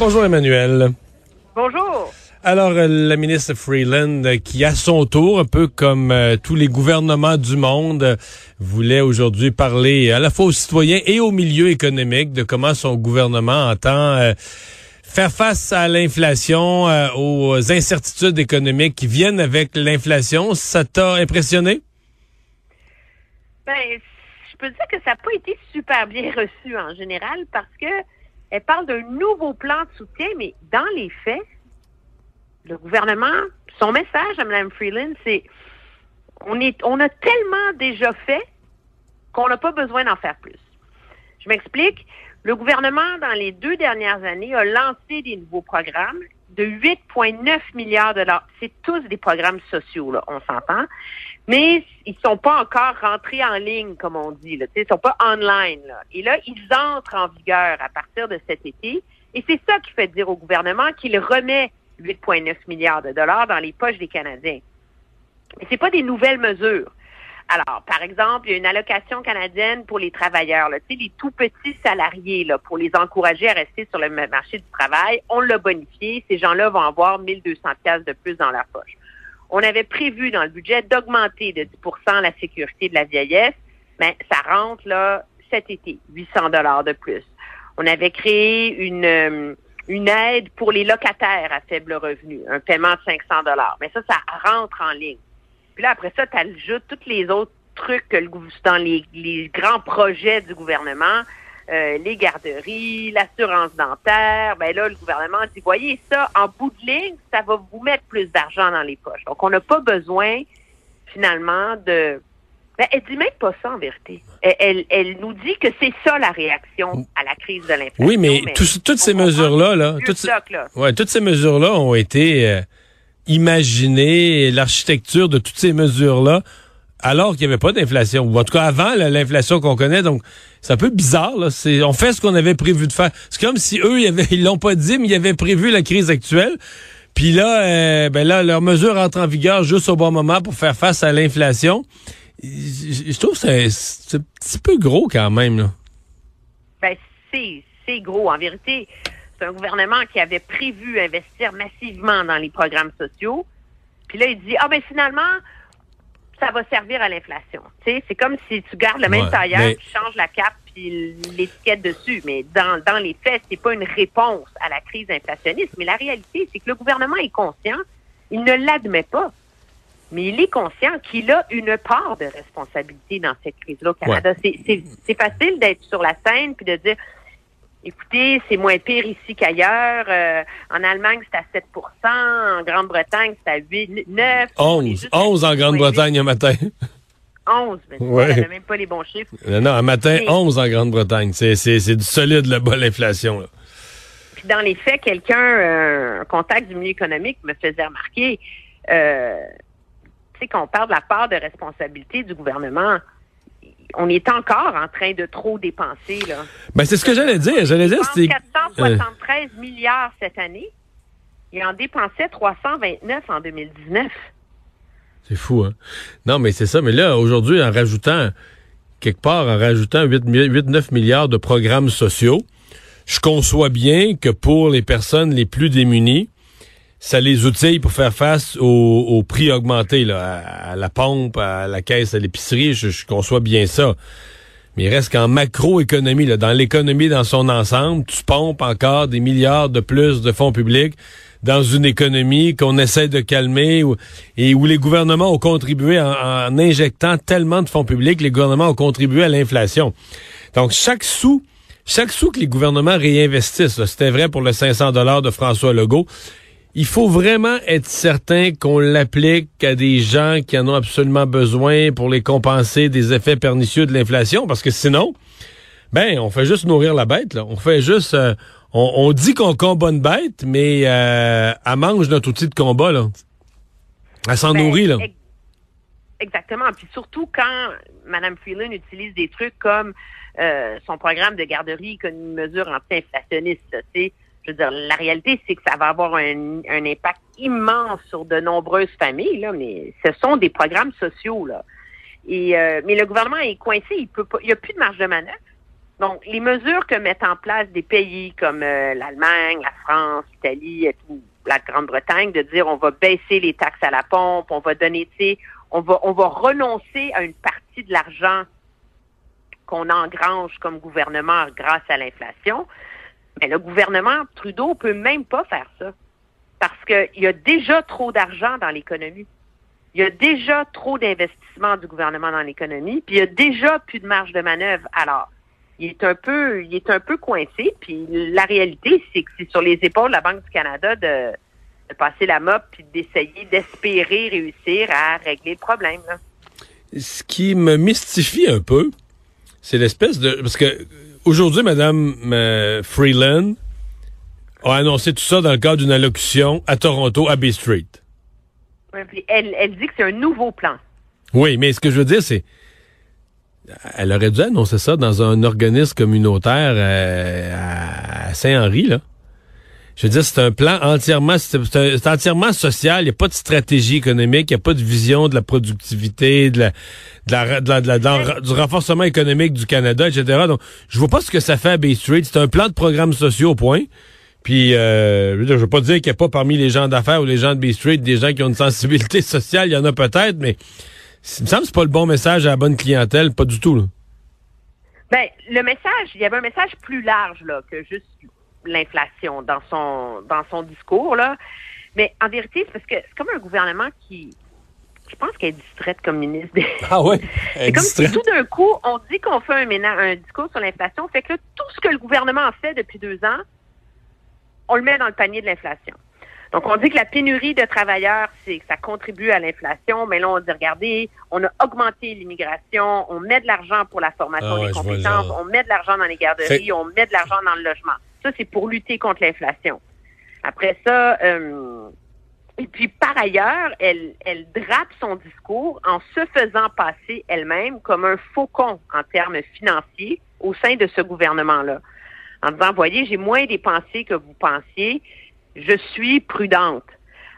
Bonjour Emmanuel. Bonjour. Alors, euh, la ministre Freeland, euh, qui à son tour, un peu comme euh, tous les gouvernements du monde, voulait aujourd'hui parler à la fois aux citoyens et au milieu économique de comment son gouvernement entend faire face à l'inflation, aux incertitudes économiques qui viennent avec l'inflation. Ça t'a impressionné? Ben, je peux dire que ça n'a pas été super bien reçu en général parce que elle parle d'un nouveau plan de soutien, mais dans les faits, le gouvernement, son message à Mme Freeland, c'est on est on a tellement déjà fait qu'on n'a pas besoin d'en faire plus. Je m'explique. Le gouvernement, dans les deux dernières années, a lancé des nouveaux programmes de 8,9 milliards de dollars. C'est tous des programmes sociaux, là, on s'entend. Mais ils sont pas encore rentrés en ligne, comme on dit. Là. Ils sont pas online. Et là, ils entrent en vigueur à partir de cet été. Et c'est ça qui fait dire au gouvernement qu'il remet 8,9 milliards de dollars dans les poches des Canadiens. Mais c'est pas des nouvelles mesures. Alors, par exemple, il y a une allocation canadienne pour les travailleurs, là, les tout petits salariés, là, pour les encourager à rester sur le marché du travail. On l'a bonifié. Ces gens-là vont avoir 1200 pièces de plus dans leur poche. On avait prévu dans le budget d'augmenter de 10% la sécurité de la vieillesse. Mais ça rentre là cet été, 800 dollars de plus. On avait créé une euh, une aide pour les locataires à faible revenu, un paiement de 500 dollars. Mais ça, ça rentre en ligne. Puis là, après ça, tu ajoutes tous les autres trucs que le, dans les, grands projets du gouvernement, euh, les garderies, l'assurance dentaire. Ben là, le gouvernement dit, voyez ça, en bout de ligne, ça va vous mettre plus d'argent dans les poches. Donc, on n'a pas besoin, finalement, de ben, elle dit même pas ça en vérité. Elle, elle, nous dit que c'est ça la réaction à la crise de l'inflation. Oui, mais, toutes ces mesures-là, là, toutes, Ouais, toutes ces mesures-là ont été euh, imaginées, l'architecture de toutes ces mesures-là, alors qu'il n'y avait pas d'inflation. Ou en tout cas avant l'inflation qu'on connaît. Donc, c'est un peu bizarre. Là. on fait ce qu'on avait prévu de faire. C'est comme si eux, ils l'ont pas dit, mais ils avaient prévu la crise actuelle. Puis là, euh, ben là, leurs mesures entrent en vigueur juste au bon moment pour faire face à l'inflation je, trouve que c'est un petit peu gros quand même. Là. Ben, c'est gros. En vérité, c'est un gouvernement qui avait prévu investir massivement dans les programmes sociaux. Puis là, il dit, ah ben finalement, ça va servir à l'inflation. C'est comme si tu gardes le même tailleur, tu changes la cape puis l'étiquette dessus. Mais dans, dans les faits, c'est pas une réponse à la crise inflationniste. Mais la réalité, c'est que le gouvernement est conscient, il ne l'admet pas mais il est conscient qu'il a une part de responsabilité dans cette crise-là au Canada. C'est facile d'être sur la scène puis de dire écoutez, c'est moins pire ici qu'ailleurs. Euh, en Allemagne, c'est à 7% En Grande-Bretagne, c'est à 8, 9. 11. 11 en Grande-Bretagne un matin. 11, mais ouais. même pas les bons chiffres. Non, un matin, 11 en Grande-Bretagne. C'est du solide là-bas, l'inflation. Puis dans les faits, quelqu'un, euh, un contact du milieu économique me faisait remarquer, euh, qu'on parle de la part de responsabilité du gouvernement, on est encore en train de trop dépenser. Là. Ben, c'est ce que j'allais dire. J'allais dire, c'était... 473 milliards cette année. Il en dépensait 329 en 2019. C'est fou, hein? Non, mais c'est ça. Mais là, aujourd'hui, en rajoutant, quelque part, en rajoutant 8-9 milliards de programmes sociaux, je conçois bien que pour les personnes les plus démunies, ça les outille pour faire face aux, prix augmentés, là, à, la pompe, à la caisse, à l'épicerie. Je, conçois bien ça. Mais il reste qu'en macroéconomie, là, dans l'économie dans son ensemble, tu pompes encore des milliards de plus de fonds publics dans une économie qu'on essaie de calmer et où les gouvernements ont contribué en, injectant tellement de fonds publics, les gouvernements ont contribué à l'inflation. Donc chaque sou, chaque sou que les gouvernements réinvestissent, c'était vrai pour le 500 dollars de François Legault, il faut vraiment être certain qu'on l'applique à des gens qui en ont absolument besoin pour les compenser des effets pernicieux de l'inflation, parce que sinon, ben, on fait juste nourrir la bête, là. On fait juste, euh, on, dit qu'on combat une bête, mais euh, elle mange notre outil de combat, là. Elle s'en ben, nourrit, là. Exactement. Puis surtout quand Mme Freeland utilise des trucs comme euh, son programme de garderie comme une mesure anti-inflationniste. Je veux dire, la réalité, c'est que ça va avoir un, impact immense sur de nombreuses familles, là, mais ce sont des programmes sociaux. Là. Et, euh, mais le gouvernement est coincé, il peut pas, il n'y a plus de marge de manœuvre. Donc, les mesures que mettent en place des pays comme euh, l'Allemagne, la France, l'Italie, la Grande-Bretagne, de dire on va baisser les taxes à la pompe, on va donner, tu on va, on va renoncer à une partie de l'argent qu'on engrange comme gouvernement grâce à l'inflation. Mais le gouvernement Trudeau peut même pas faire ça. Parce qu'il y a déjà trop d'argent dans l'économie. Il y a déjà trop d'investissements du gouvernement dans l'économie, puis il y a déjà plus de marge de manœuvre. Alors, il est un peu, il est un peu coincé. Puis la réalité, c'est que c'est sur les épaules de la Banque du Canada de, passer la mop puis d'essayer d'espérer réussir à régler le problème. Ce qui me mystifie un peu, c'est l'espèce de parce que aujourd'hui, Madame euh, Freeland a annoncé tout ça dans le cadre d'une allocution à Toronto, à Bay Street. elle, elle dit que c'est un nouveau plan. Oui, mais ce que je veux dire, c'est elle aurait dû annoncer ça dans un organisme communautaire euh, à Saint-Henri, là. Je veux dire, c'est un plan entièrement, c'est entièrement social. Il n'y a pas de stratégie économique, il n'y a pas de vision de la productivité, de la, de la, du renforcement économique du Canada, etc. Donc, je vois pas ce que ça fait à Bay Street. C'est un plan de programmes sociaux, point. Puis, euh, je, veux veux pas dire qu'il n'y a pas parmi les gens d'affaires ou les gens de Bay Street des gens qui ont une sensibilité sociale. Il y en a peut-être, mais il me semble que c'est pas le bon message à la bonne clientèle, pas du tout. Là. Ben, le message, il y avait un message plus large là que juste l'inflation dans son dans son discours là. Mais en vérité, c'est parce que c'est comme un gouvernement qui je pense qu'elle est distraite comme ministre. Ah oui? C'est comme si tout d'un coup, on dit qu'on fait un, un discours sur l'inflation, fait que là, tout ce que le gouvernement a fait depuis deux ans, on le met dans le panier de l'inflation. Donc, on dit que la pénurie de travailleurs, c'est que ça contribue à l'inflation, mais là, on dit, regardez, on a augmenté l'immigration, on met de l'argent pour la formation ah des compétences, on met de l'argent dans les garderies, on met de l'argent dans le logement. Ça, c'est pour lutter contre l'inflation. Après ça, euh, et puis par ailleurs, elle, elle drape son discours en se faisant passer elle-même comme un faucon en termes financiers au sein de ce gouvernement-là. En disant, voyez, j'ai moins dépensé que vous pensiez, je suis prudente.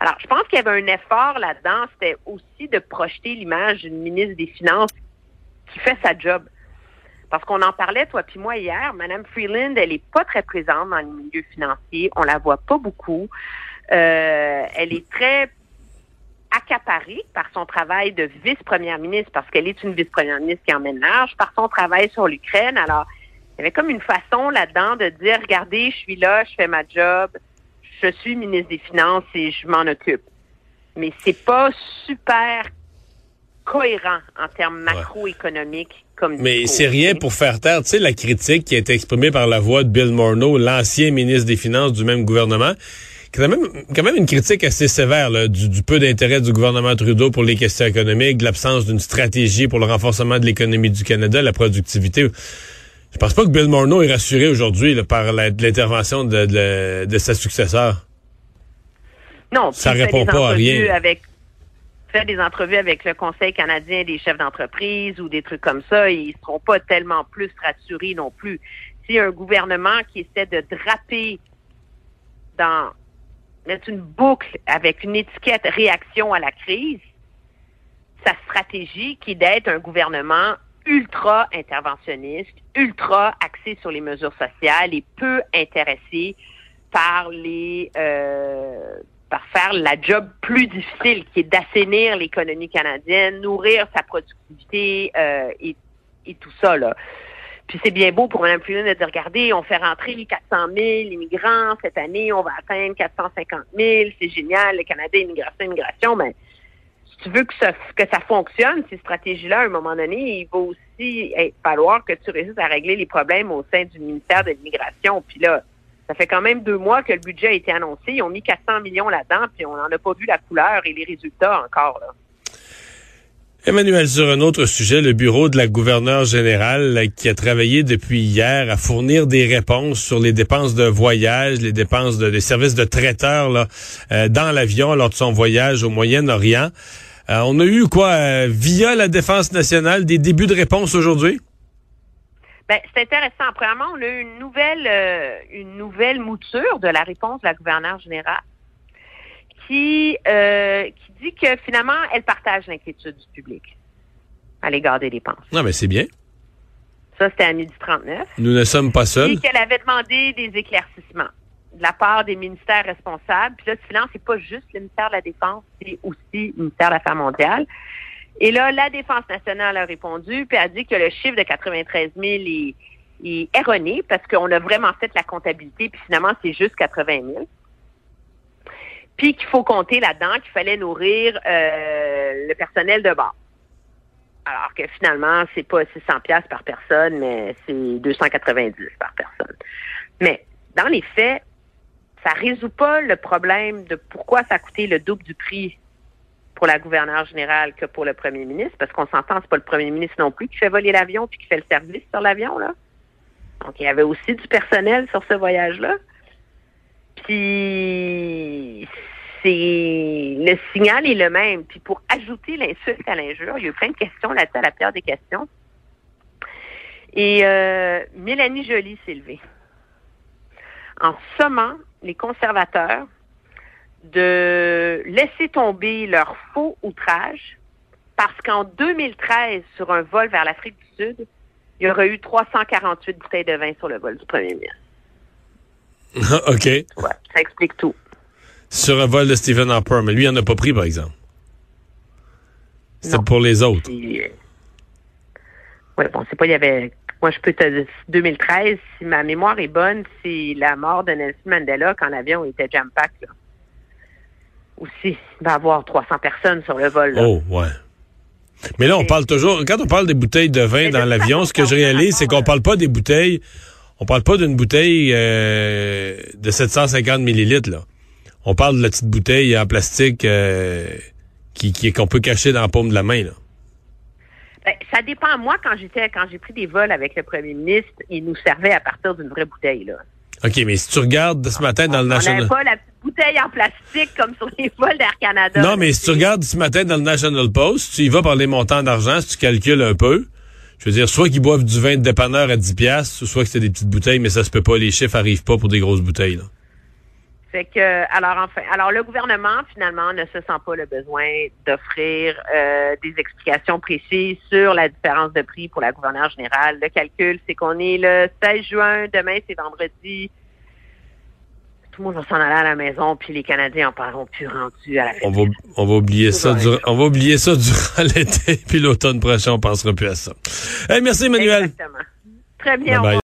Alors, je pense qu'il y avait un effort là-dedans, c'était aussi de projeter l'image d'une ministre des Finances qui fait sa job. Parce qu'on en parlait, toi puis moi, hier. Madame Freeland, elle est pas très présente dans les milieux financiers. On la voit pas beaucoup. Euh, elle est très accaparée par son travail de vice-première ministre, parce qu'elle est une vice-première ministre qui emmène large, par son travail sur l'Ukraine. Alors, il y avait comme une façon là-dedans de dire, regardez, je suis là, je fais ma job, je suis ministre des Finances et je m'en occupe. Mais c'est pas super cohérent en termes macroéconomiques comme Mais c'est rien pour faire taire, tu sais, la critique qui a été exprimée par la voix de Bill Morneau, l'ancien ministre des Finances du même gouvernement, quand même, quand même une critique assez sévère du, peu d'intérêt du gouvernement Trudeau pour les questions économiques, de l'absence d'une stratégie pour le renforcement de l'économie du Canada, la productivité. Je pense pas que Bill Morneau est rassuré aujourd'hui par l'intervention de, de, sa successeur. Non, ça répond pas à rien. Avec, fait des entrevues avec le Conseil canadien des chefs d'entreprise ou des trucs comme ça, ils ne seront pas tellement plus rassurés non plus. Si un gouvernement qui essaie de draper dans mettre une boucle avec une étiquette réaction à la crise, sa stratégie qui est d'être un gouvernement ultra interventionniste, ultra axé sur les mesures sociales et peu intéressé par les euh, par faire la job plus difficile, qui est d'assainir l'économie canadienne, nourrir sa productivité euh, et, et, tout ça. Là. Puis c'est bien beau pour Mme Freeland de dire, regardez, on fait rentrer 400 000 immigrants cette année, on va atteindre 450 000, c'est génial, le Canada, immigration, immigration, mais tu veux que ça, que ça fonctionne, ces stratégies-là, à un moment donné, il va aussi falloir que tu réussisses à régler les problèmes au sein du ministère de l'Immigration. Puis là, ça fait quand même deux mois que le budget a été annoncé. Ils ont mis 400 millions là-dedans, puis on n'en a pas vu la couleur et les résultats encore. Là. Emmanuel, sur un autre sujet, le bureau de la gouverneure générale qui a travaillé depuis hier à fournir des réponses sur les dépenses de voyage, les dépenses de, des services de traiteur là, euh, dans l'avion lors de son voyage au Moyen-Orient. Euh, on a eu quoi, euh, via la Défense nationale, des débuts de réponse aujourd'hui? Ben, c'est intéressant. Premièrement, on a eu une nouvelle, une nouvelle mouture de la réponse de la gouverneure générale qui, qui dit que finalement, elle partage l'inquiétude du public à l'égard des dépenses. Non, mais c'est bien. Ça, c'était à midi 39. Nous ne sommes pas seuls. Et qu'elle avait demandé des éclaircissements de la part des ministères responsables. Puis là, le silence, c'est pas juste le ministère de la Défense, c'est aussi le ministère de l'Affaires mondiale. Et là, la Défense nationale a répondu, puis a dit que le chiffre de 93 000 est, erroné parce qu'on a vraiment fait la comptabilité, puis finalement, c'est juste 80 000 puis qu'il faut compter là-dedans qu'il fallait nourrir euh, le personnel de bord. Alors que finalement, c'est pas 600 pièces par personne, mais c'est 290 par personne. Mais dans les faits, ça résout pas le problème de pourquoi ça a coûté le double du prix pour la gouverneure générale que pour le premier ministre, parce qu'on s'entend, c'est pas le premier ministre non plus qui fait voler l'avion puis qui fait le service sur l'avion, là. Donc, il y avait aussi du personnel sur ce voyage-là. Puis c'est le signal est le même. Puis pour ajouter l'insulte à l'injure, il y a eu plein de questions là-dessus, à la pire des questions. Et euh, Mélanie Joly s'est levée en sommant les conservateurs de laisser tomber leur faux outrage parce qu'en 2013, sur un vol vers l'Afrique du Sud, il y aurait eu 348 bouteilles de vin sur le vol du premier ministre. OK. Ouais, ça explique tout. Sur un vol de Stephen Harper, mais lui, il n'en a pas pris, par exemple. C'était pour les autres. Oui, bon, c'est pas, il y avait. Moi, je peux te dire, 2013, si ma mémoire est bonne, c'est la mort de Nelson Mandela quand l'avion était jam-pack, là. Aussi, il va y avoir 300 personnes sur le vol, là. Oh, ouais. Mais là, on parle toujours, quand on parle des bouteilles de vin dans l'avion, ce que je réalise, c'est qu'on parle pas des bouteilles, on parle pas d'une bouteille euh, de 750 millilitres, là. On parle de la petite bouteille en plastique euh, qui qu'on peut cacher dans la paume de la main, là. Ben, ça dépend. Moi, quand j'étais, quand j'ai pris des vols avec le premier ministre, il nous servait à partir d'une vraie bouteille, là. OK, mais si tu regardes ce matin dans le On National... n'avait pas la en plastique comme sur les vols d'Air Canada. Non, mais si tu regardes ce matin dans le National Post, tu y vas par les montants d'argent, si tu calcules un peu, je veux dire, soit qu'ils boivent du vin de dépanneur à 10 piastres, soit que c'est des petites bouteilles, mais ça se peut pas, les chiffres arrivent pas pour des grosses bouteilles, là. Fait que, alors enfin, alors le gouvernement finalement ne se sent pas le besoin d'offrir euh, des explications précises sur la différence de prix pour la gouverneure générale. Le calcul, c'est qu'on est le 16 juin, demain c'est vendredi. Tout le monde s'en aller à la maison, puis les Canadiens n'en parleront plus rendus à la On va, on va oublier ça, durant, on va oublier ça durant l'été, puis l'automne prochain, on pensera plus à ça. Hey, merci Emmanuel. Exactement. Très bien. Bye bye.